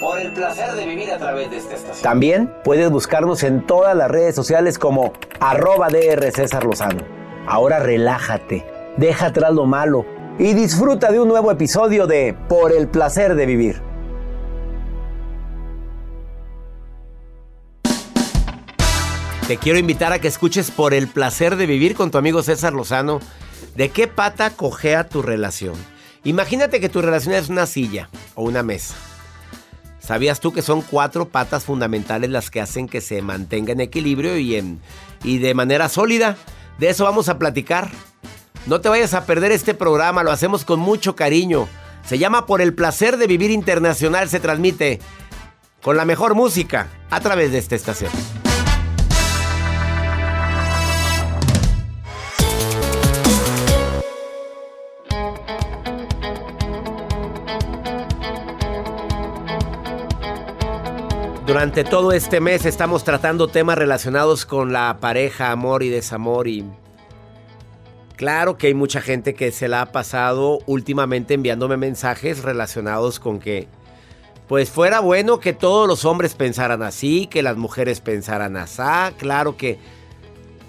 Por el placer de vivir a través de esta estación. También puedes buscarnos en todas las redes sociales como arroba DR César Lozano. Ahora relájate, deja atrás lo malo y disfruta de un nuevo episodio de Por el placer de vivir. Te quiero invitar a que escuches Por el placer de vivir con tu amigo César Lozano. ¿De qué pata cojea tu relación? Imagínate que tu relación es una silla o una mesa. ¿Sabías tú que son cuatro patas fundamentales las que hacen que se mantenga en equilibrio y, en, y de manera sólida? De eso vamos a platicar. No te vayas a perder este programa, lo hacemos con mucho cariño. Se llama Por el placer de vivir internacional, se transmite con la mejor música a través de esta estación. Durante todo este mes estamos tratando temas relacionados con la pareja, amor y desamor y claro que hay mucha gente que se la ha pasado últimamente enviándome mensajes relacionados con que pues fuera bueno que todos los hombres pensaran así, que las mujeres pensaran así, claro que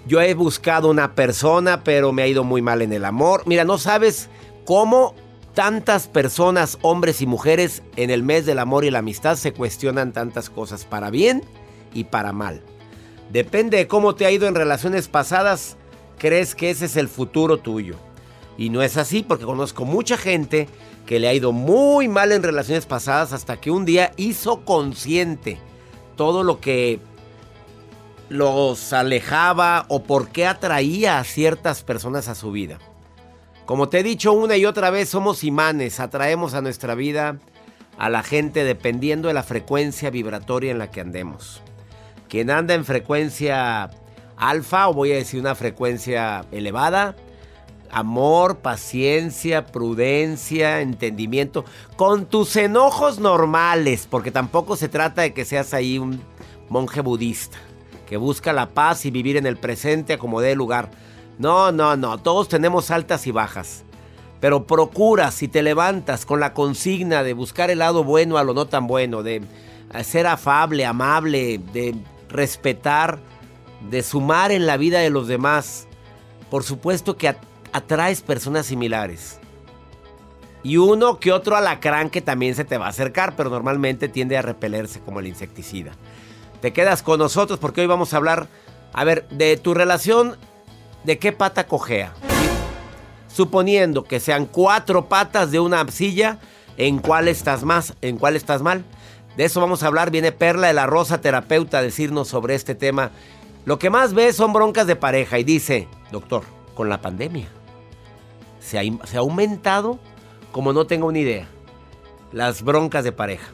yo he buscado una persona pero me ha ido muy mal en el amor. Mira, no sabes cómo tantas personas, hombres y mujeres, en el mes del amor y la amistad se cuestionan tantas cosas, para bien y para mal. Depende de cómo te ha ido en relaciones pasadas, crees que ese es el futuro tuyo. Y no es así porque conozco mucha gente que le ha ido muy mal en relaciones pasadas hasta que un día hizo consciente todo lo que los alejaba o por qué atraía a ciertas personas a su vida. Como te he dicho una y otra vez, somos imanes, atraemos a nuestra vida a la gente dependiendo de la frecuencia vibratoria en la que andemos. Quien anda en frecuencia alfa, o voy a decir una frecuencia elevada, amor, paciencia, prudencia, entendimiento, con tus enojos normales, porque tampoco se trata de que seas ahí un monje budista, que busca la paz y vivir en el presente como dé lugar. No, no, no, todos tenemos altas y bajas. Pero procura, si te levantas con la consigna de buscar el lado bueno a lo no tan bueno, de ser afable, amable, de respetar, de sumar en la vida de los demás, por supuesto que atraes personas similares. Y uno que otro alacrán que también se te va a acercar, pero normalmente tiende a repelerse como el insecticida. Te quedas con nosotros porque hoy vamos a hablar, a ver, de tu relación de qué pata cojea. Suponiendo que sean cuatro patas de una silla, ¿en cuál estás más? ¿En cuál estás mal? De eso vamos a hablar. Viene Perla de la Rosa, terapeuta, a decirnos sobre este tema. Lo que más ve son broncas de pareja y dice, doctor, con la pandemia se ha, se ha aumentado como no tengo una idea las broncas de pareja.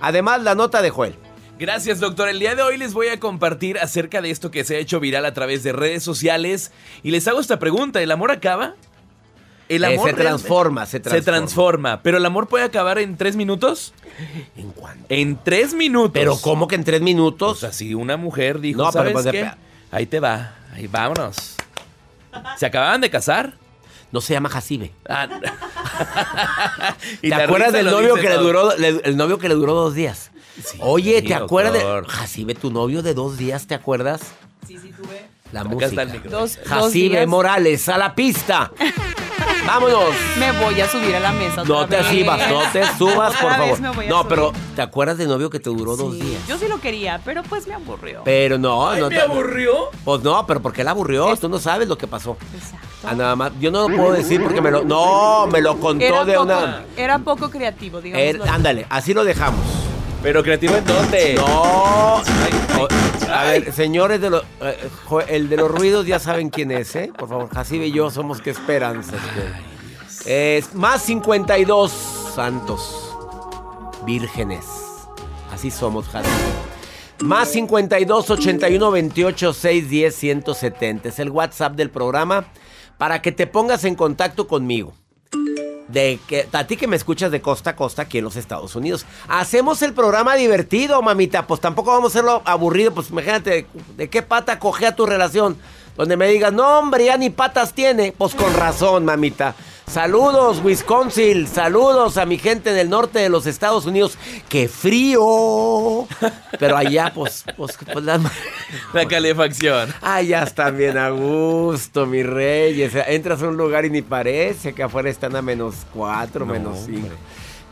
Además, la nota de Joel. Gracias, doctor. El día de hoy les voy a compartir acerca de esto que se ha hecho viral a través de redes sociales. Y les hago esta pregunta: ¿el amor acaba? El eh, amor se transforma, se transforma. Se transforma. ¿Pero el amor puede acabar en tres minutos? ¿En cuánto? En tres minutos. ¿Pero cómo que en tres minutos? O sea, si una mujer dijo, no, ¿sabes pues, qué? Ahí te va. Ahí vámonos. ¿Se acababan de casar? No se llama Jacibe. Ah. ¿Te acuerdas del novio que le duró, el novio que le duró dos días? Oye, ¿te acuerdas de Jacibe, tu novio de dos días, ¿te acuerdas? Sí, sí, tuve. La música. Dos, Jacibe Morales, a la pista. Vámonos. Me voy a subir a la mesa. No te subas, no te subas, por favor. No, pero ¿te acuerdas del novio que te duró dos días? Yo sí lo quería, pero pues me aburrió. Pero no, no ¿Me te aburrió? Pues no, pero ¿por qué la aburrió? Tú no sabes lo que pasó. Exacto. Ah, nada más. Yo no lo puedo decir porque me lo. No, me lo contó de una. Era poco creativo, digamos. ándale, así lo dejamos. ¿Pero creativo en dónde? No. a ver, señores de los. Eh, el de los ruidos ya saben quién es, ¿eh? Por favor, Jacibe y yo somos que esperan. Este. Es más 52 santos vírgenes. Así somos, Jacibe. Más 52 81 28 610 170. Es el WhatsApp del programa para que te pongas en contacto conmigo. De que, a ti que me escuchas de costa a costa aquí en los Estados Unidos. Hacemos el programa divertido, mamita. Pues tampoco vamos a hacerlo aburrido. Pues imagínate, ¿de qué pata cogea tu relación? Donde me digas, no, hombre, ya ni patas tiene. Pues con razón, mamita. Saludos, Wisconsin. Saludos a mi gente del norte de los Estados Unidos. ¡Qué frío! Pero allá, pues, pues, pues la... la calefacción. Allá están bien a gusto, mi reyes. Entras a un lugar y ni parece que afuera están a menos cuatro, menos cinco.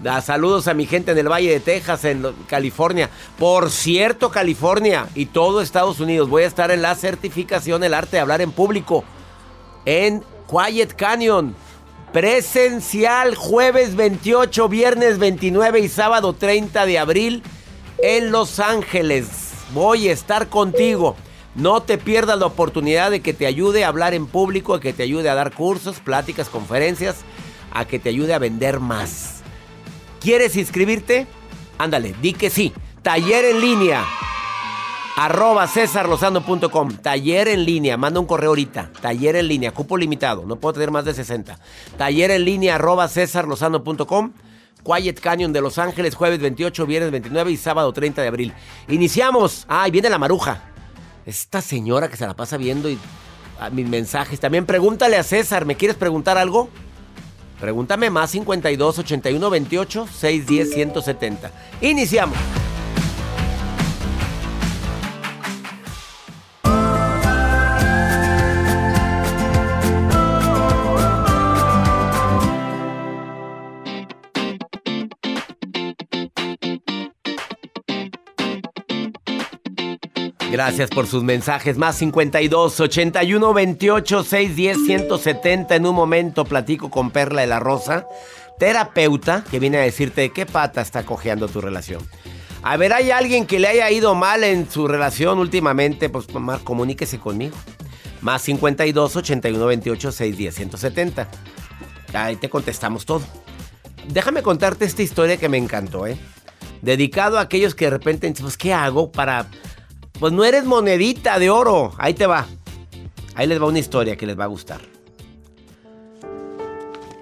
Da saludos a mi gente en el Valle de Texas, en California. Por cierto, California y todo Estados Unidos. Voy a estar en la certificación El Arte de Hablar en Público en Quiet Canyon. Presencial jueves 28, viernes 29 y sábado 30 de abril en Los Ángeles. Voy a estar contigo. No te pierdas la oportunidad de que te ayude a hablar en público, a que te ayude a dar cursos, pláticas, conferencias, a que te ayude a vender más. ¿Quieres inscribirte? Ándale, di que sí. Taller en línea Arroba. Taller en línea. Manda un correo ahorita. Taller en línea. Cupo limitado. No puedo tener más de 60. Taller en línea. Arroba cesarlosando.com. Quiet Canyon de Los Ángeles. Jueves 28, viernes 29 y sábado 30 de abril. Iniciamos. Ay, viene la maruja. Esta señora que se la pasa viendo y a mis mensajes. También pregúntale a César. ¿Me quieres preguntar algo? Pregúntame más 52 81 28 610 170. Iniciamos. Gracias por sus mensajes. Más 52 81 28 610 170. En un momento platico con Perla de la Rosa, terapeuta, que viene a decirte qué pata está cojeando tu relación. A ver, ¿hay alguien que le haya ido mal en su relación últimamente? Pues más comuníquese conmigo. Más 52 81 28 610 170. Ahí te contestamos todo. Déjame contarte esta historia que me encantó, ¿eh? Dedicado a aquellos que de repente pues, ¿qué hago para pues no eres monedita de oro. Ahí te va. Ahí les va una historia que les va a gustar.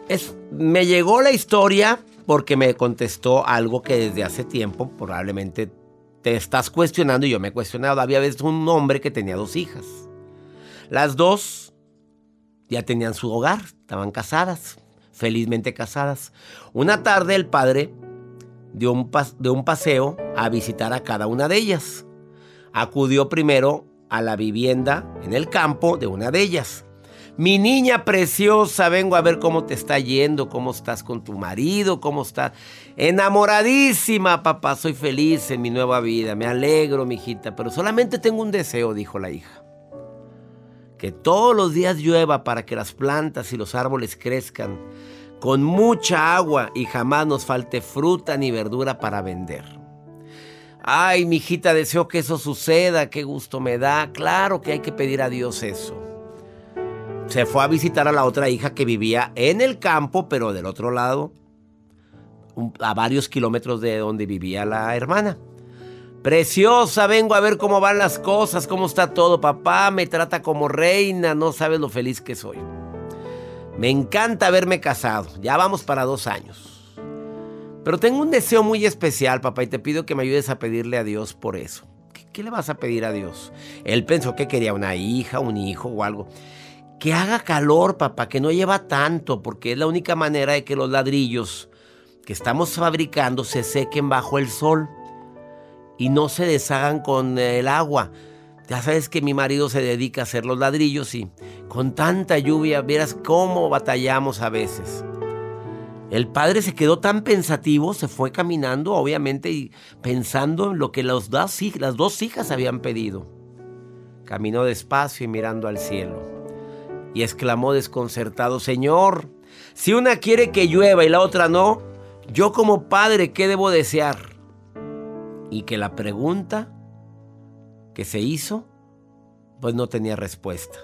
Es, me llegó la historia porque me contestó algo que desde hace tiempo probablemente te estás cuestionando y yo me he cuestionado. Había veces un hombre que tenía dos hijas. Las dos ya tenían su hogar, estaban casadas, felizmente casadas. Una tarde el padre dio dio un paseo a visitar a cada una de ellas acudió primero a la vivienda en el campo de una de ellas. Mi niña preciosa, vengo a ver cómo te está yendo, cómo estás con tu marido, cómo estás. Enamoradísima, papá, soy feliz en mi nueva vida, me alegro, mijita, pero solamente tengo un deseo, dijo la hija. Que todos los días llueva para que las plantas y los árboles crezcan con mucha agua y jamás nos falte fruta ni verdura para vender. Ay, mi hijita, deseo que eso suceda, qué gusto me da. Claro que hay que pedir a Dios eso. Se fue a visitar a la otra hija que vivía en el campo, pero del otro lado, a varios kilómetros de donde vivía la hermana. Preciosa, vengo a ver cómo van las cosas, cómo está todo. Papá me trata como reina, no sabes lo feliz que soy. Me encanta haberme casado, ya vamos para dos años. Pero tengo un deseo muy especial, papá, y te pido que me ayudes a pedirle a Dios por eso. ¿Qué, le vas a pedir a Dios? Él pensó que quería una hija, un hijo o algo. Que haga calor, papá, que no lleva tanto, porque es la única manera de que los ladrillos que estamos fabricando se sequen bajo el sol y no se deshagan con el agua. Ya sabes que mi marido se dedica a hacer los ladrillos y con tanta lluvia, verás cómo batallamos a veces. El padre se quedó tan pensativo, se fue caminando, obviamente, y pensando en lo que las dos, las dos hijas habían pedido. Caminó despacio y mirando al cielo. Y exclamó desconcertado, Señor, si una quiere que llueva y la otra no, yo como padre, ¿qué debo desear? Y que la pregunta que se hizo, pues no tenía respuesta.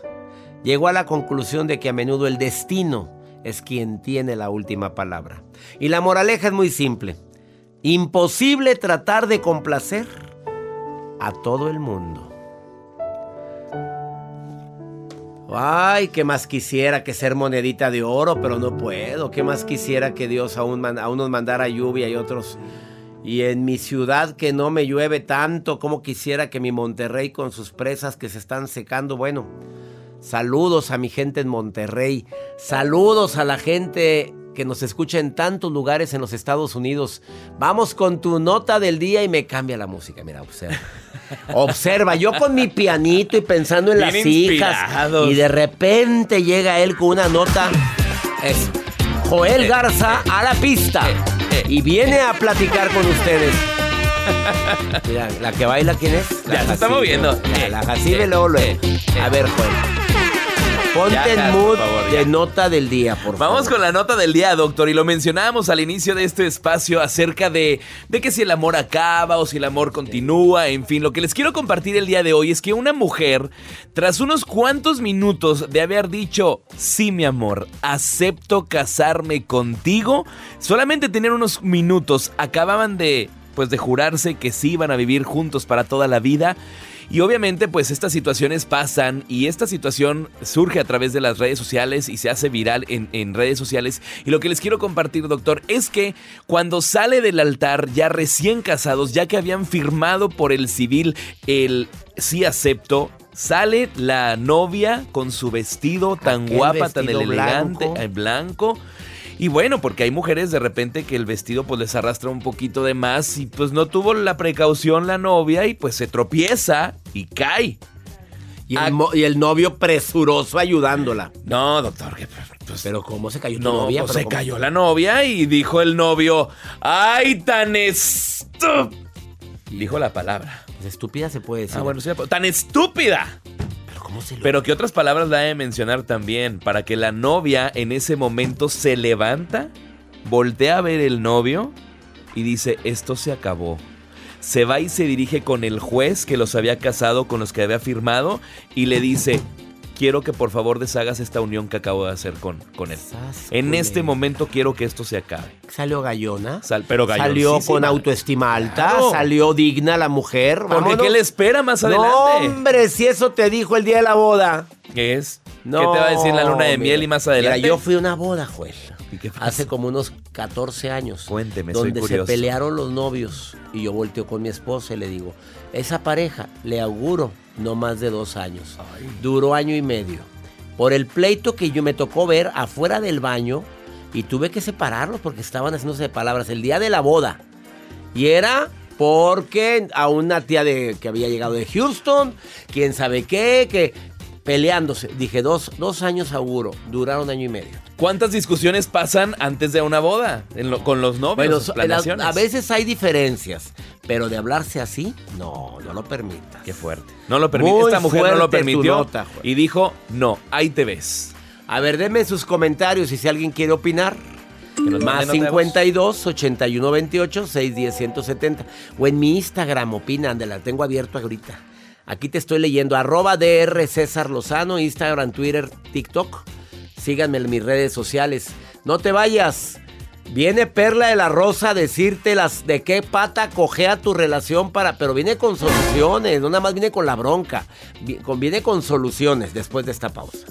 Llegó a la conclusión de que a menudo el destino es quien tiene la última palabra. Y la moraleja es muy simple. Imposible tratar de complacer a todo el mundo. Ay, qué más quisiera que ser monedita de oro, pero no puedo. Qué más quisiera que Dios a unos mandara lluvia y otros. Y en mi ciudad que no me llueve tanto, como quisiera que mi Monterrey con sus presas que se están secando. Bueno, saludos a mi gente en Monterrey. Saludos a la gente que nos escucha en tantos lugares en los Estados Unidos. Vamos con tu nota del día y me cambia la música. Mira, observa. Observa, yo con mi pianito y pensando en las hijas. Y de repente llega él con una nota. Es Joel Garza a la pista. Y viene a platicar con ustedes. Mira, la que baila, ¿quién es? ya se está moviendo. La, la Jacibe luego, luego. A ver, Joel. Ponte en mood de nota del día, por favor. Vamos con la nota del día, doctor. Y lo mencionábamos al inicio de este espacio acerca de, de que si el amor acaba o si el amor continúa. En fin, lo que les quiero compartir el día de hoy es que una mujer, tras unos cuantos minutos de haber dicho, sí, mi amor, acepto casarme contigo, solamente tener unos minutos, acababan de, pues, de jurarse que sí iban a vivir juntos para toda la vida. Y obviamente pues estas situaciones pasan y esta situación surge a través de las redes sociales y se hace viral en, redes sociales. Y lo que les quiero compartir, doctor, es que cuando sale del altar ya recién casados, ya que habían firmado por el civil el sí acepto, sale la novia con su vestido tan guapa, tan elegante, blanco. blanco y bueno, porque hay mujeres de repente que el vestido pues les arrastra un poquito de más y pues no tuvo la precaución la novia y pues se tropieza y cae. Y el, novio presuroso ayudándola. No, doctor, pues, pero ¿cómo se cayó tu no, novia? Pues se cayó la novia y dijo el novio, ¡ay, tan estúpida! Dijo la palabra. Estúpida se puede decir. Ah, bueno, sí, tan estúpida. Pero que otras palabras la he de mencionar también, para que la novia en ese momento se levanta, voltea a ver el novio y dice, esto se acabó. Se va y se dirige con el juez que los había casado, con los que había firmado, y le dice, quiero que por favor deshagas esta unión que acabo de hacer con, con él. En este momento quiero que esto se acabe. ¿Salió gallona? pero Salió con autoestima alta, salió digna la mujer. Porque ¿qué le espera más adelante? hombre, si eso te dijo el día de la boda. ¿Qué es? ¿Qué te va a decir la luna de miel y más adelante? Mira, yo fui a una boda, Joel. Hace como unos 14 años. Cuénteme, Donde se pelearon los novios. Y yo volteo con mi esposa y le digo, esa pareja, le auguro no más de dos años. Duró año y medio. Por el pleito que yo me tocó ver afuera del baño y tuve que separarlos porque estaban haciéndose de palabras el día de la boda. Y era porque a una tía de, que había llegado de Houston, quién sabe qué, que peleándose. Dije, dos, dos años seguro, duraron año y medio. ¿Cuántas discusiones pasan antes de una boda con los novios? Bueno, a veces hay diferencias, pero de hablarse así, no, no lo permitas. Qué fuerte. No lo permite. Esta mujer no lo permitió y dijo, no, ahí te ves. A ver, denme sus comentarios y si alguien quiere opinar. Más 52 81 28 610 170. O en mi Instagram opinan, de la tengo abierto ahorita. Aquí te estoy leyendo. Arroba DR César Lozano, Instagram, Twitter, TikTok. Síganme en mis redes sociales. No te vayas. Viene Perla de la Rosa a decirte las de qué pata cojea tu relación para, pero viene con soluciones, no nada más viene con la bronca, viene con soluciones después de esta pausa.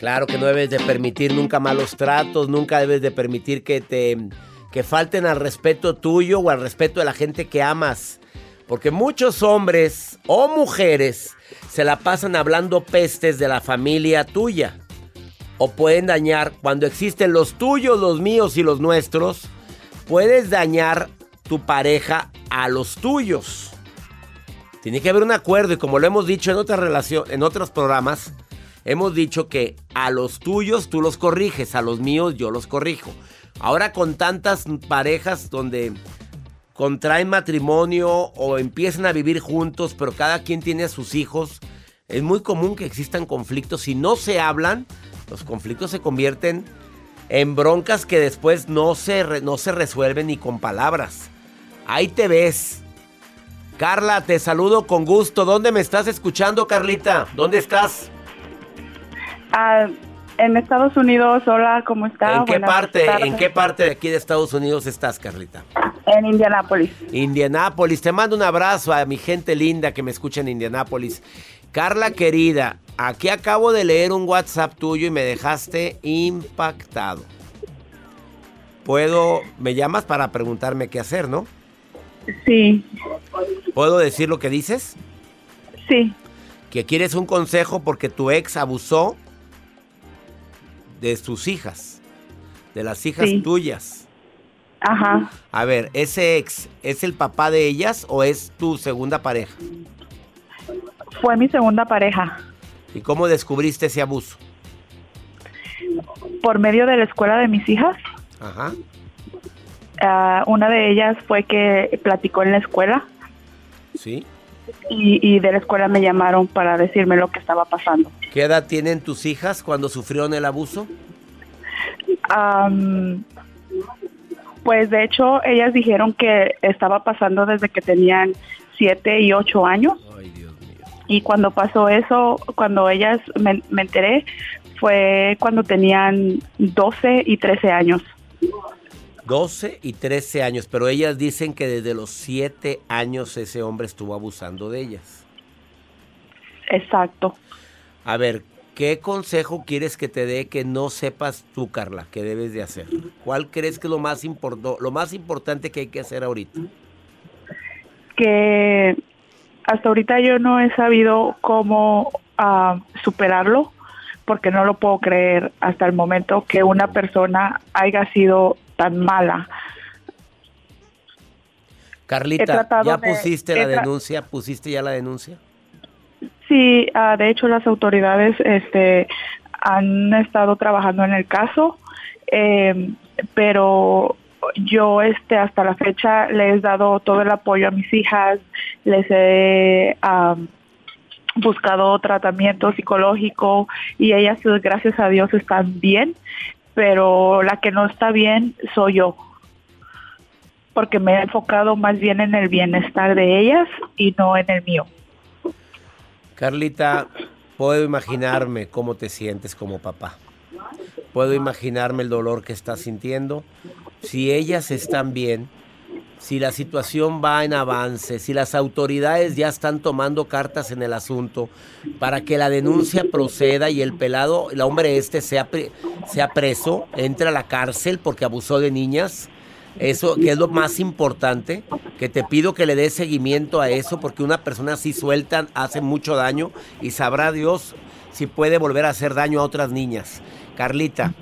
Claro que no debes de permitir nunca malos tratos, nunca debes de permitir que te que falten al respeto tuyo o al respeto de la gente que amas. Porque muchos hombres o mujeres se la pasan hablando pestes de la familia tuya. O pueden dañar, cuando existen los tuyos, los míos y los nuestros, puedes dañar tu pareja a los tuyos. Tiene que haber un acuerdo y como lo hemos dicho en otras relación, en otros programas, hemos dicho que a los tuyos tú los corriges, a los míos yo los corrijo. Ahora con tantas parejas donde contraen matrimonio o empiezan a vivir juntos, pero cada quien tiene a sus hijos, es muy común que existan conflictos. Si no se hablan, los conflictos se convierten en broncas que después no se, no se resuelven ni con palabras. Ahí te ves. Carla, te saludo con gusto. ¿Dónde me estás escuchando, Carlita? ¿Dónde estás? Ah, en Estados Unidos, hola, ¿cómo está? ¿En qué parte? ¿En qué parte de aquí de Estados Unidos estás, Carlita? En Indianápolis. Indianápolis, te mando un abrazo a mi gente linda que me escucha en Indianápolis. Carla querida, aquí acabo de leer un WhatsApp tuyo y me dejaste impactado. Puedo, me llamas para preguntarme qué hacer, ¿no? Sí. ¿Puedo decir lo que dices? Sí. Que quieres un consejo porque tu ex abusó de sus hijas, de las hijas tuyas. Ajá. A ver, ¿ese ex es el papá de ellas o es tu segunda pareja? Fue mi segunda pareja. ¿Y cómo descubriste ese abuso? Por medio de la escuela de mis hijas. Ajá. Ah, una de ellas fue que platicó en la escuela. Sí. Y, de la escuela me llamaron para decirme lo que estaba pasando. ¿Qué edad tienen tus hijas cuando sufrieron el abuso? pues de hecho ellas dijeron que estaba pasando desde que tenían siete y ocho años. Ay, Dios mío. Y cuando pasó eso, cuando ellas me, me enteré, fue cuando tenían 12 y 13 años. 12 y 13 años, pero ellas dicen que desde los 7 años ese hombre estuvo abusando de ellas. Exacto. A ver, ¿qué consejo quieres que te dé que no sepas tú, Carla, que debes de hacer? ¿Cuál crees que es lo más, lo más importante que hay que hacer ahorita? Que hasta ahorita yo no he sabido cómo ah, superarlo porque no lo puedo creer hasta el momento que una persona haya sido tan mala. Carlita, ¿ya pusiste la denuncia? ¿Pusiste ya la denuncia? Sí, ah, de hecho las autoridades este, han estado trabajando en el caso, em, pero yo este hasta la fecha les he dado todo el apoyo a mis hijas, les he buscado tratamiento psicológico y ellas gracias a Dios están bien pero la que no está bien soy yo, porque me he enfocado más bien en el bienestar de ellas y no en el mío. Carlita, puedo imaginarme cómo te sientes como papá. Puedo imaginarme el dolor que estás sintiendo. Si ellas están bien, si la situación va en avance, si las autoridades ya están tomando cartas en el asunto para que la denuncia proceda y el pelado, el hombre este sea, sea preso, entre a la cárcel porque abusó de niñas, eso que es lo más importante, que te pido que le des seguimiento a eso porque una persona así suelta hace mucho daño y sabrá Dios si puede volver a hacer daño a otras niñas. Carlita,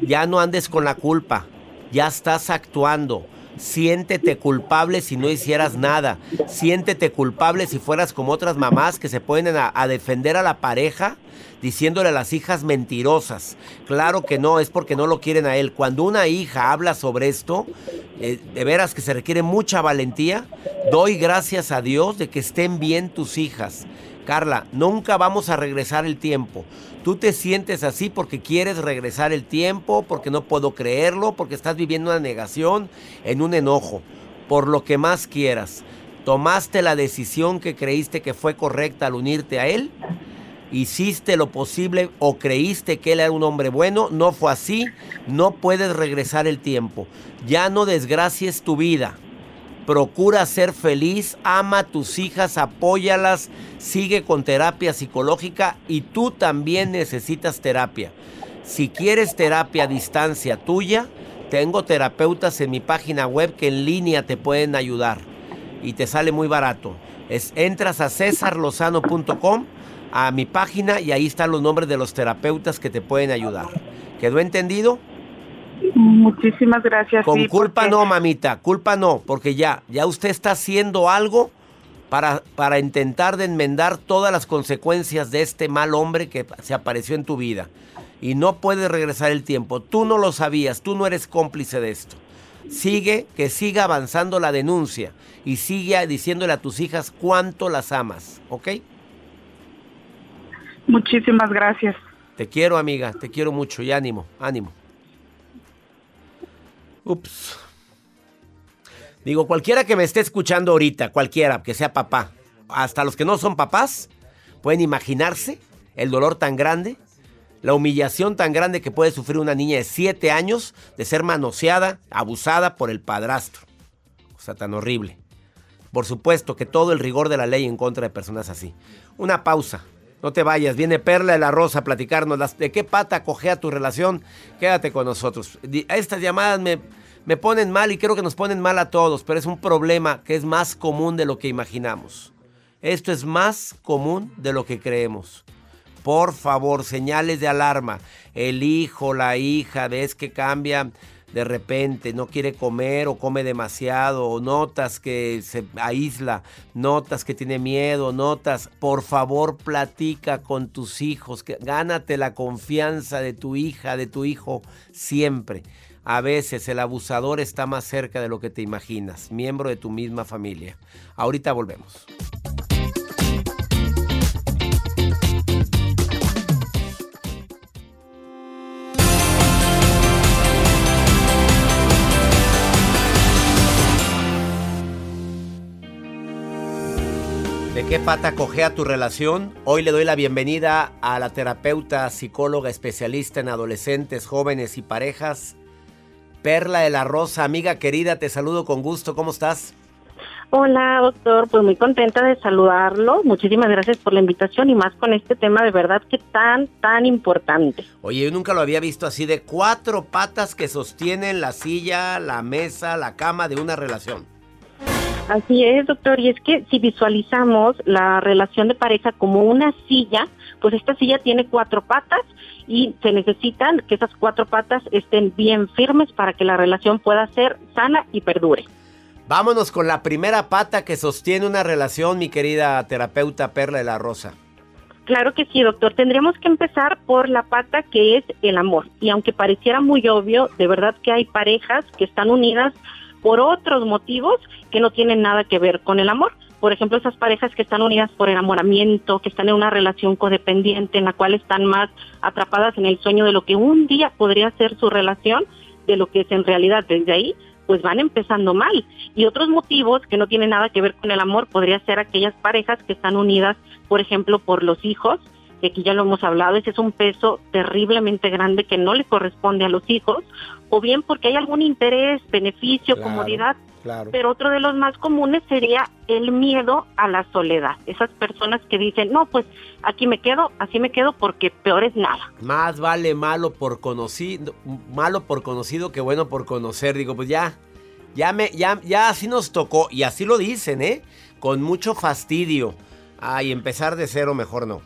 ya no andes con la culpa, ya estás actuando Siéntete culpable si no hicieras nada. Siéntete culpable si fueras como otras mamás que se ponen a, defender a la pareja diciéndole a las hijas mentirosas. Claro que no, es porque no lo quieren a él. Cuando una hija habla sobre esto, eh, de veras que se requiere mucha valentía, doy gracias a Dios de que estén bien tus hijas. Carla, nunca vamos a regresar el tiempo. Tú te sientes así porque quieres regresar el tiempo, porque no puedo creerlo, porque estás viviendo una negación, en un enojo, por lo que más quieras. Tomaste la decisión que creíste que fue correcta al unirte a él. Hiciste lo posible o creíste que él era un hombre bueno. No fue así. No puedes regresar el tiempo. Ya no desgracies tu vida procura ser feliz, ama a tus hijas, apóyalas, sigue con terapia psicológica y tú también necesitas terapia. Si quieres terapia a distancia tuya, tengo terapeutas en mi página web que en línea te pueden ayudar y te sale muy barato. Es, entras a cesarlozano.com a mi página y ahí están los nombres de los terapeutas que te pueden ayudar. ¿Quedó entendido? Muchísimas gracias. Con culpa no, mamita, culpa no, porque ya, ya usted está haciendo algo para, para intentar de enmendar todas las consecuencias de este mal hombre que se apareció en tu vida. Y no puede regresar el tiempo. Tú no lo sabías, tú no eres cómplice de esto. Sigue, que siga avanzando la denuncia y sigue diciéndole a tus hijas cuánto las amas, ¿ok? Muchísimas gracias. Te quiero, amiga, te quiero mucho y ánimo, ánimo. Ups. Digo, cualquiera que me esté escuchando ahorita, cualquiera que sea papá, hasta los que no son papás, pueden imaginarse el dolor tan grande, la humillación tan grande que puede sufrir una niña de 7 años de ser manoseada, abusada por el padrastro. O sea, tan horrible. Por supuesto que todo el rigor de la ley en contra de personas así. Una pausa. No te vayas, viene Perla de la Rosa a platicarnos de qué pata cogea tu relación. Quédate con nosotros. Estas llamadas me, me ponen mal y creo que nos ponen mal a todos, pero es un problema que es más común de lo que imaginamos. Esto es más común de lo que creemos. Por favor, señales de alarma. El hijo, la hija, ves que cambia de repente, no quiere comer o come demasiado, o notas que se aísla, notas que tiene miedo, notas, por favor platica con tus hijos, que, gánate la confianza de tu hija, de tu hijo siempre. A veces el abusador está más cerca de lo que te imaginas, miembro de tu misma familia. Ahorita volvemos. ¿De qué pata cogea tu relación? Hoy le doy la bienvenida a la terapeuta, psicóloga especialista en adolescentes, jóvenes y parejas, Perla de la Rosa. Amiga querida, te saludo con gusto. ¿Cómo estás? Hola, doctor. Pues muy contenta de saludarlo. Muchísimas gracias por la invitación y más con este tema de verdad que tan, tan importante. Oye, yo nunca lo había visto así de cuatro patas que sostienen la silla, la mesa, la cama de una relación. Así es, doctor. Y es que si visualizamos la relación de pareja como una silla, pues esta silla tiene cuatro patas y se necesitan que esas cuatro patas estén bien firmes para que la relación pueda ser sana y perdure. Vámonos con la primera pata que sostiene una relación, mi querida terapeuta Perla de la Rosa. Claro que sí, doctor. Tendríamos que empezar por la pata que es el amor. Y aunque pareciera muy obvio, de verdad que hay parejas que están unidas por otros motivos que no tienen nada que ver con el amor. Por ejemplo, esas parejas que están unidas por enamoramiento, que están en una relación codependiente, en la cual están más atrapadas en el sueño de lo que un día podría ser su relación, de lo que es en realidad. Desde ahí, pues van empezando mal. Y otros motivos que no tienen nada que ver con el amor podría ser aquellas parejas que están unidas, por ejemplo, por los hijos, que aquí ya lo hemos hablado, ese es un peso terriblemente grande que no le corresponde a los hijos, o bien porque hay algún interés, beneficio, comodidad. Pero otro de los más comunes sería el miedo a la soledad. Esas personas que dicen, no, pues aquí me quedo, así me quedo porque peor es nada. Más vale malo por conocido, malo por conocido que bueno por conocer. Digo, pues ya, ya me, ya, ya así nos tocó. Y así lo dicen, ¿eh? Con mucho fastidio. Ay, empezar de cero mejor no.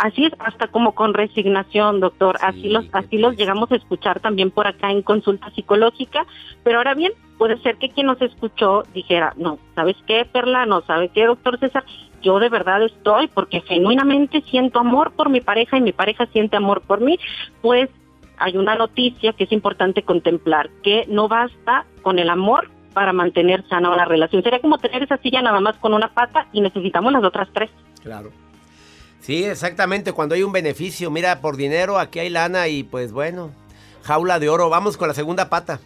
Así es, hasta como con resignación, doctor. así los, así los llegamos a escuchar también por acá en consulta psicológica. Pero ahora bien, puede ser que quien nos escuchó dijera, no, ¿sabes qué, Perla? No, ¿sabe qué, doctor César? Yo de verdad estoy porque genuinamente siento amor por mi pareja y mi pareja siente amor por mí. Pues hay una noticia que es importante contemplar, que no basta con el amor para mantener sana una relación. Sería como tener esa silla nada más con una pata y necesitamos las otras tres. Claro. Sí, exactamente, cuando hay un beneficio, mira, por dinero aquí hay lana y pues bueno, jaula de oro, vamos con la segunda pata.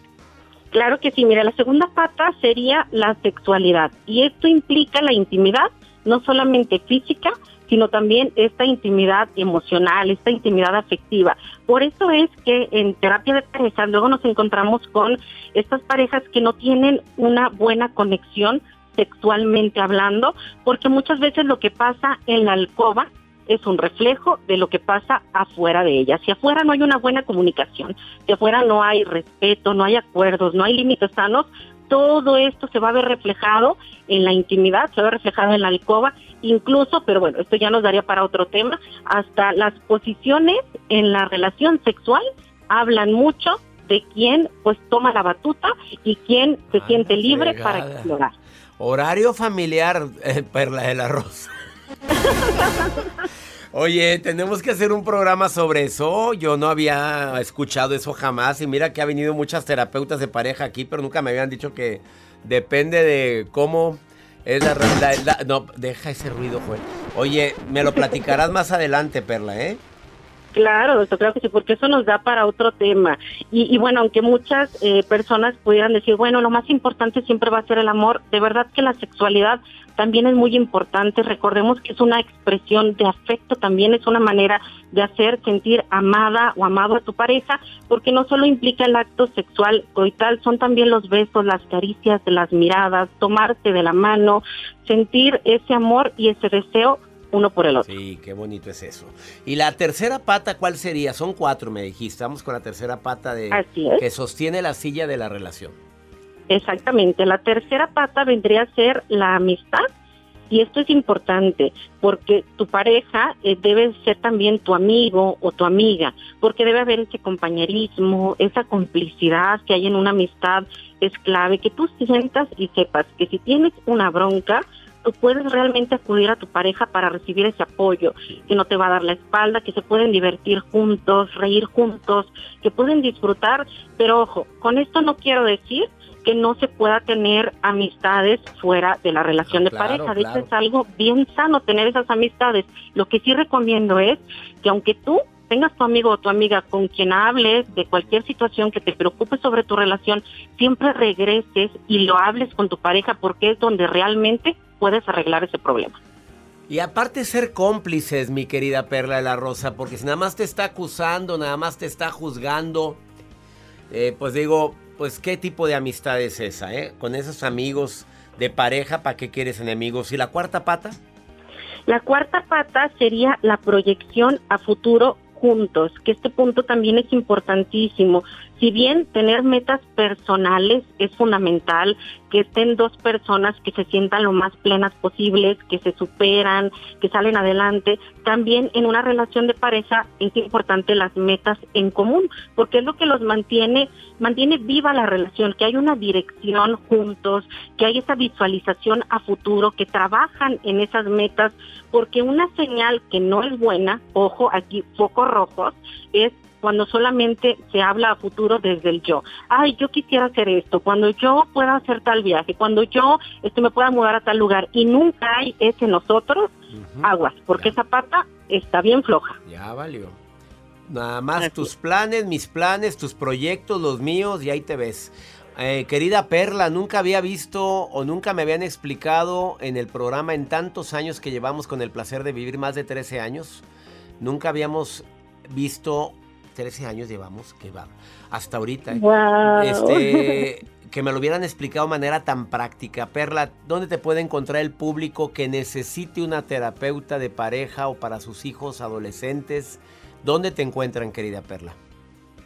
Claro que sí, mira, la segunda pata sería la sexualidad y esto implica la intimidad, no solamente física, sino también esta intimidad emocional, esta intimidad afectiva. Por eso es que en terapia de pareja luego nos encontramos con estas parejas que no tienen una buena conexión sexualmente hablando, porque muchas veces lo que pasa en la alcoba es un reflejo de lo que pasa afuera de ella. Si afuera no hay una buena comunicación, si afuera no hay respeto, no hay acuerdos, no hay límites sanos, todo esto se va a ver reflejado en la intimidad, se va a ver reflejado en la alcoba, incluso, pero bueno, esto ya nos daría para otro tema, hasta las posiciones en la relación sexual hablan mucho de quién pues toma la batuta y quién se siente libre para explorar. Horario familiar, eh, Perla del Arroz. Oye, tenemos que hacer un programa sobre eso. Yo no había escuchado eso jamás. Y mira que ha venido muchas terapeutas de pareja aquí, pero nunca me habían dicho que depende de cómo es la, No, deja ese ruido, Joel. Oye, me lo platicarás más adelante, Perla, ¿eh? Claro, doctor, creo que sí, porque eso nos da para otro tema. Y, bueno, aunque muchas eh, personas pudieran decir, bueno, lo más importante siempre va a ser el amor, de verdad que la sexualidad también es muy importante. Recordemos que es una expresión de afecto, también es una manera de hacer sentir amada o amado a tu pareja, porque no solo implica el acto sexual coital, son también los besos, las caricias, las miradas, tomarte de la mano, sentir ese amor y ese deseo uno por el otro. Sí, qué bonito es eso. ¿Y la tercera pata cuál sería? Son cuatro, me dijiste. Estamos con la tercera pata de que sostiene la silla de la relación. Exactamente. La tercera pata vendría a ser la amistad. Y esto es importante porque tu pareja eh, debe ser también tu amigo o tu amiga, porque debe haber ese compañerismo, esa complicidad que hay en una amistad es clave, que tú sientas y sepas que si tienes una bronca, tú puedes realmente acudir a tu pareja para recibir ese apoyo, que no te va a dar la espalda, que se pueden divertir juntos, reír juntos, que pueden disfrutar, pero ojo, con esto no quiero decir que no se pueda tener amistades fuera de la relación de pareja. De hecho, es algo bien sano tener esas amistades. Lo que sí recomiendo es que aunque tú tengas tu amigo o tu amiga con quien hables de cualquier situación que te preocupe sobre tu relación, siempre regreses y lo hables con tu pareja porque es donde realmente puedes arreglar ese problema. Y aparte ser cómplices, mi querida Perla de la Rosa, porque si nada más te está acusando, nada más te está juzgando, eh, pues digo, pues qué tipo de amistad es esa, ¿eh? Con esos amigos de pareja, ¿para qué quieres enemigos? ¿Y la cuarta pata? La cuarta pata sería la proyección a futuro juntos, que este punto también es importantísimo. Si bien tener metas personales es fundamental, que estén dos personas que se sientan lo más plenas posibles, que se superan, que salen adelante, también en una relación de pareja es importante las metas en común, porque es lo que los mantiene, mantiene viva la relación, que hay una dirección juntos, que hay esa visualización a futuro, que trabajan en esas metas, porque una señal que no es buena, ojo, aquí focos rojos, es cuando solamente se habla a futuro desde el yo. Ay, yo quisiera hacer esto, cuando yo pueda hacer tal viaje, cuando yo este, me pueda mudar a tal lugar y nunca hay ese nosotros, aguas, porque esa pata está bien floja. Ya valió. Nada más tus planes, mis planes, tus proyectos, los míos, y ahí te ves. Eh, querida Perla, nunca había visto o nunca me habían explicado en el programa en tantos años que llevamos con el placer de vivir, más de 13 años, nunca habíamos visto 13 años llevamos, que va, hasta ahorita. ¿eh? Este, que me lo hubieran explicado de manera tan práctica. Perla, ¿dónde te puede encontrar el público que necesite una terapeuta de pareja o para sus hijos adolescentes? ¿Dónde te encuentran, querida Perla?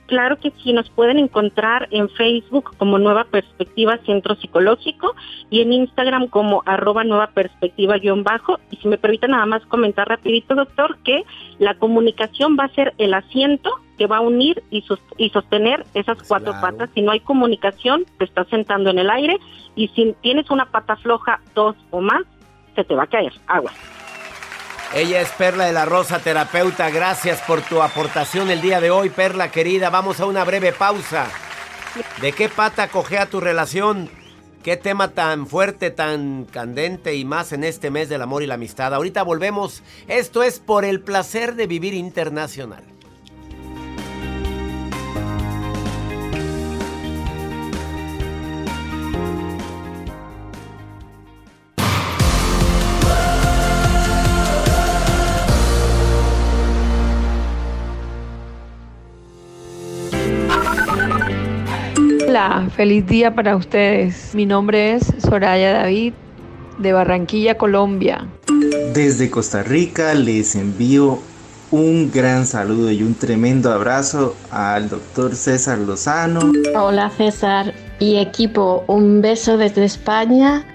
Claro que sí, nos pueden encontrar en Facebook como Nueva Perspectiva Centro Psicológico y en Instagram como arroba Nueva Perspectiva guion bajo. Y si me permite nada más comentar rapidito, doctor, que la comunicación va a ser el asiento que va a unir y, y sostener esas cuatro patas. Si no hay comunicación, te estás sentando en el aire y si tienes una pata floja, dos o más, se te va a caer. Agua. Ella es Perla de la Rosa, terapeuta. Gracias por tu aportación el día de hoy, Perla querida. Vamos a una breve pausa. ¿De qué pata cogea tu relación? Qué tema tan fuerte, tan candente y más en este mes del amor y la amistad. Ahorita volvemos. Esto es por el placer de vivir internacional. Hola, feliz día para ustedes. Mi nombre es Soraya David de Barranquilla, Colombia. Desde Costa Rica les envío un gran saludo y un tremendo abrazo al doctor César Lozano. Hola César y equipo, un beso desde España.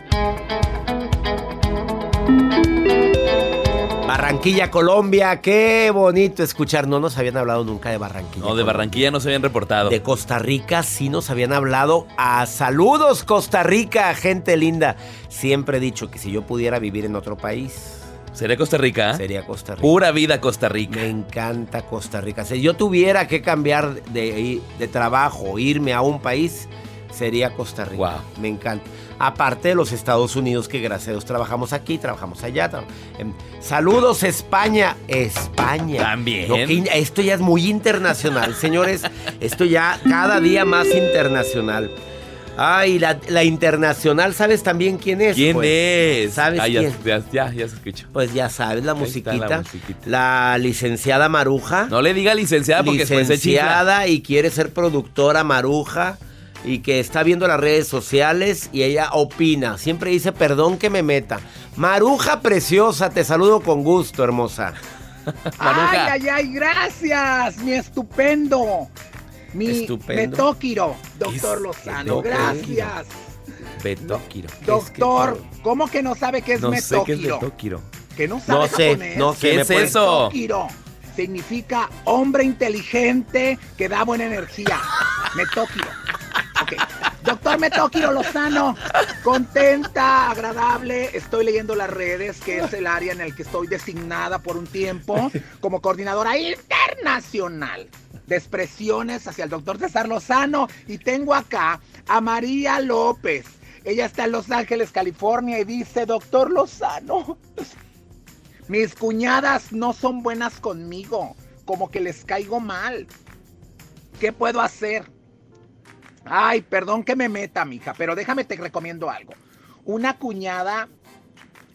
Barranquilla, Colombia, qué bonito escuchar. No nos habían hablado nunca de Barranquilla. No, de Barranquilla no se habían reportado. De Costa Rica sí nos habían hablado. A saludos, Costa Rica, gente linda. Siempre he dicho que si yo pudiera vivir en otro país. ¿Sería Costa Rica? Sería Costa Rica. Pura vida Costa Rica. Me encanta Costa Rica. Si yo tuviera que cambiar de, de trabajo, irme a un país, sería Costa Rica. Me encanta. Aparte de los Estados Unidos, que gracias a Dios trabajamos aquí, trabajamos allá. tra- em, Saludos, España. España. También. Lo que- esto ya es muy internacional, señores. Esto ya cada día más internacional. Ay, la, la internacional, ¿sabes también quién es? ¿Quién pues? es? ¿Sabes Ah, ya, quién? ya, ya, ya se escucha. Pues ya sabes, la musiquita. la licenciada Maruja. No le diga licenciada porque después se licenciada y quiere ser productora Maruja y que está viendo las redes sociales y ella opina. Siempre dice, perdón que me meta. Maruja preciosa, te saludo con gusto, hermosa. Maruja. Ay, ay, ay, gracias, mi estupendo. Mi Estupendo. metóquiro, doctor Lozano, gracias. Betóquiro. Doctor, ¿cómo que no sabe qué es No sé qué es metóquiro? betóquiro. ¿Que no sabe No sé, japonés? no sé. ¿Qué ¿me es eso? Metóquiro significa hombre inteligente que da buena energía. Metóquiro. Ok. Doctor Metóquiro Lozano, contenta, agradable. Estoy leyendo las redes, que es el área en el que estoy designada por un tiempo como coordinadora internacional de expresiones hacia el doctor César Lozano. Y tengo acá a María López. Ella está en Los Ángeles, California, y dice, doctor Lozano, mis cuñadas no son buenas conmigo, como que les caigo mal. ¿Qué puedo hacer? Ay, perdón que me meta, mija, pero déjame te recomiendo algo. Una cuñada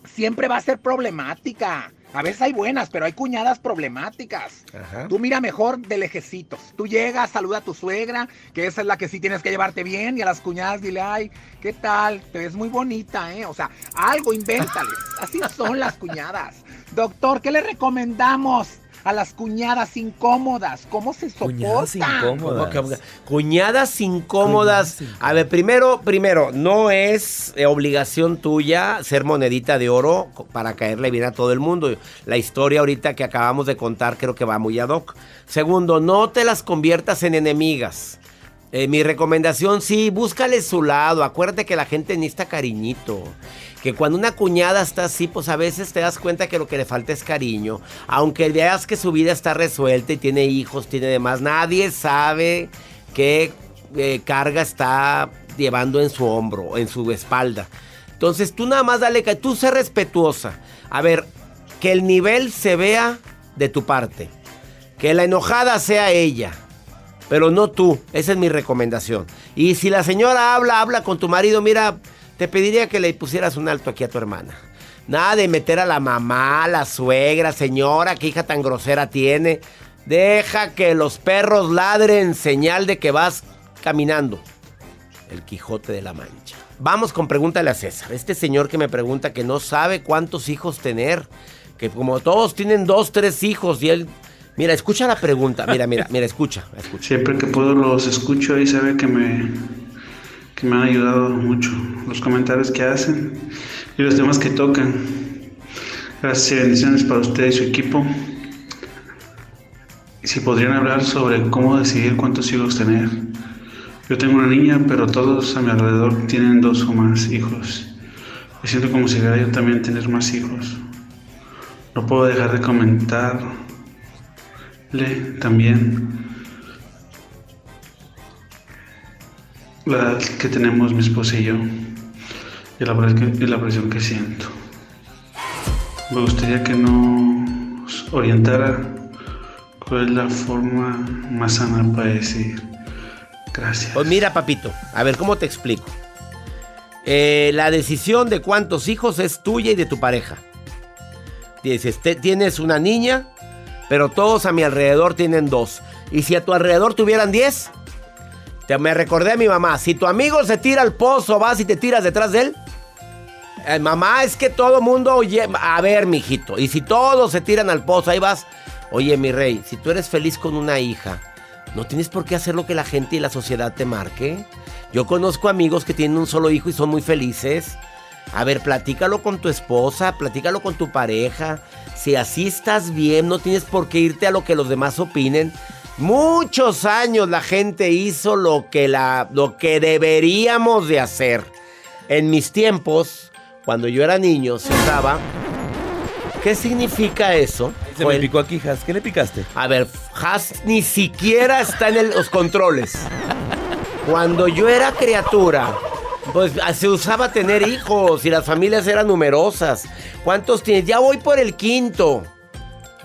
siempre va a ser problemática. A veces hay buenas, pero hay cuñadas problemáticas. Ajá. Tú mira mejor de lejecitos. Tú llegas, saluda a tu suegra, que esa es la que sí tienes que llevarte bien, y a las cuñadas dile, ay, ¿qué tal? Te ves muy bonita, ¿eh? O sea, algo, invéntales. Así son las cuñadas. Doctor, ¿qué le recomendamos a las cuñadas incómodas? ¿Cómo se Cuñadas soportan? incómodas. ¿Cómo que- Cuñadas incómodas. Cuñadas A ver, primero, primero, no es eh, obligación tuya ser monedita de oro para caerle bien a todo el mundo. La historia ahorita que acabamos de contar creo que va muy ad hoc. Segundo, no te las conviertas en enemigas. Eh, mi recomendación, sí, búscale su lado. Acuérdate que la gente necesita cariñito. Que cuando una cuñada está así, pues a veces te das cuenta que lo que le falta es cariño. Aunque veas que su vida está resuelta y tiene hijos, tiene demás, nadie sabe qué eh, carga está llevando en su hombro, en su espalda. Entonces tú nada más dale que tú sé respetuosa. A ver, que el nivel se vea de tu parte. Que la enojada sea ella. Pero no tú. Esa es mi recomendación. Y si la señora habla, habla con tu marido, mira, te pediría que le pusieras un alto aquí a tu hermana. Nada de meter a la mamá, la suegra, señora, qué hija tan grosera tiene. Deja que los perros ladren señal de que vas caminando. El Quijote de la Mancha. Vamos con pregúntale a César. Este señor que me pregunta que no sabe cuántos hijos tener. Que como todos tienen dos, tres hijos y él... Mira, escucha la pregunta. Mira, mira, mira, escucha, escucha. Siempre que puedo los escucho y sabe que me, que me han ayudado mucho los comentarios que hacen y los temas que tocan. Gracias y bendiciones para usted y su equipo. Y si podrían hablar sobre cómo decidir cuántos hijos tener. Yo tengo una niña, pero todos a mi alrededor tienen dos o más hijos. Me siento como si yo también tener más hijos. No puedo dejar de comentarle también la edad que tenemos mi esposa y yo y la, presión que siento. Me gustaría que nos orientara cuál es la forma más sana para decir gracias. Pues mira, papito, a ver, ¿cómo te explico? Eh, la decisión de cuántos hijos es tuya y de tu pareja. Dices, te- tienes una niña, pero todos a mi alrededor tienen dos. Y si a tu alrededor tuvieran diez, me recordé a mi mamá, si tu amigo se tira al pozo, vas y te tiras detrás de él. Eh, mamá, es que todo mundo, oye, a ver, mijito, y si todos se tiran al pozo, ahí vas. Oye, mi rey, si tú eres feliz con una hija, no tienes por qué hacer lo que la gente y la sociedad te marque. Yo conozco amigos que tienen un solo hijo y son muy felices. A ver, platícalo con tu esposa, platícalo con tu pareja. Si así estás bien, no tienes por qué irte a lo que los demás opinen. Muchos años la gente hizo lo que, la, lo que deberíamos de hacer. En mis tiempos, cuando yo era niño, se usaba... ¿Qué significa eso? Se me picó aquí, Has. ¿Qué le picaste? A ver, Has ni siquiera está en el- los controles. Cuando yo era criatura, Pues ah, se usaba tener hijos y las familias eran numerosas. ¿Cuántos tienes? Ya voy por el quinto.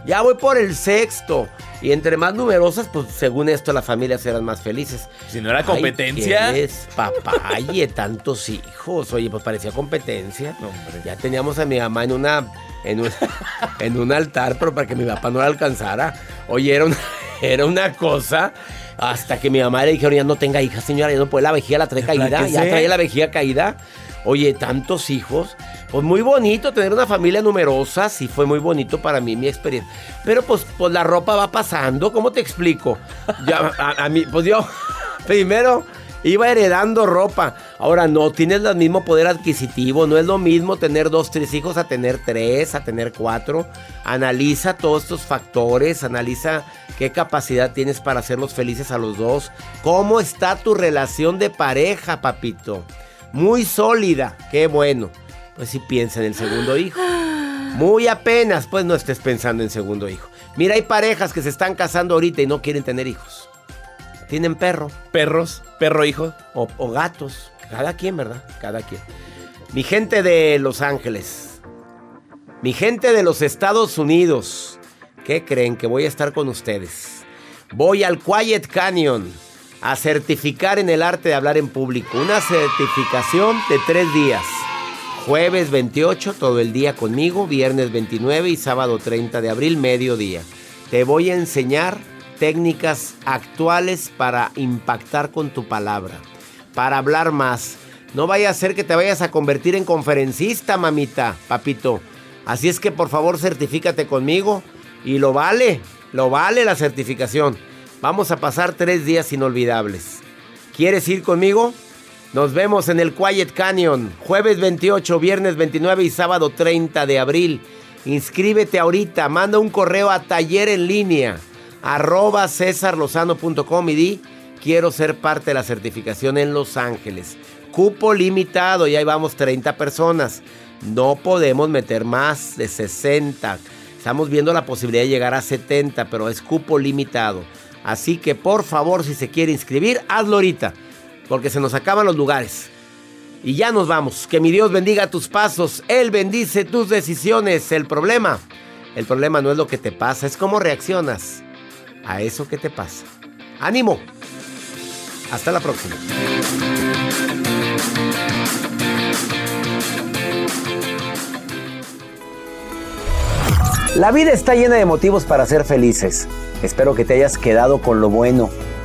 Ya voy por el sexto. Y entre más numerosas, pues según esto las familias eran más felices. Si no era competencia. Ay, es papá? Y tantos hijos. Oye, pues parecía competencia. Ya teníamos a mi mamá en una en un, en un altar, pero para que mi papá no la alcanzara. Oye, era una, era una cosa. Hasta que mi mamá le dijeron, ya no tenga hija, señora, ya no puede, la vejiga la trae caída, ya trae la vejiga caída. Oye, tantos hijos. Pues muy bonito tener una familia numerosa, sí fue muy bonito para mí mi experiencia. Pero pues, pues la ropa va pasando, ¿cómo te explico? Ya, a mí, pues yo, primero Iba heredando ropa. Ahora no, tienes el mismo poder adquisitivo. No es lo mismo tener dos, tres hijos a tener tres, a tener cuatro. Analiza todos estos factores. Analiza qué capacidad tienes para hacerlos felices a los dos. ¿Cómo está tu relación de pareja, papito? Muy sólida. Qué bueno. Pues si piensa en el segundo hijo. Muy apenas, pues no estés pensando en segundo hijo. Mira, hay parejas que se están casando ahorita y no quieren tener hijos. Tienen perro. Perros, perro hijo. O, gatos. Cada quien, ¿verdad? Cada quien. Mi gente de Los Ángeles. Mi gente de los Estados Unidos. ¿Qué creen? Que voy a estar con ustedes. Voy al Quiet Canyon a certificar en el arte de hablar en público. Una certificación de tres días. Jueves 28, todo el día conmigo. Viernes 29 y sábado 30 de abril, mediodía. Te voy a enseñar técnicas actuales para impactar con tu palabra, para hablar más. No vaya a ser que te vayas a convertir en conferencista, mamita, papito. Así es que por favor certifícate conmigo y lo vale, lo vale la certificación. Vamos a pasar tres días inolvidables. ¿Quieres ir conmigo? Nos vemos en el Quiet Canyon, jueves 28, viernes 29 y sábado 30 de abril. Inscríbete ahorita, manda un correo a taller en línea arroba cesarlozano.com y di quiero ser parte de la certificación en Los Ángeles. Cupo limitado y ahí vamos 30 personas. No podemos meter más de 60. Estamos viendo la posibilidad de llegar a 70, pero es cupo limitado. Así que por favor, si se quiere inscribir, hazlo ahorita, porque se nos acaban los lugares. Y ya nos vamos. Que mi Dios bendiga tus pasos. Él bendice tus decisiones. El problema, el problema no es lo que te pasa, es cómo reaccionas a eso que te pasa. ¡Ánimo! Hasta la próxima. La vida está llena de motivos para ser felices. Espero que te hayas quedado con lo bueno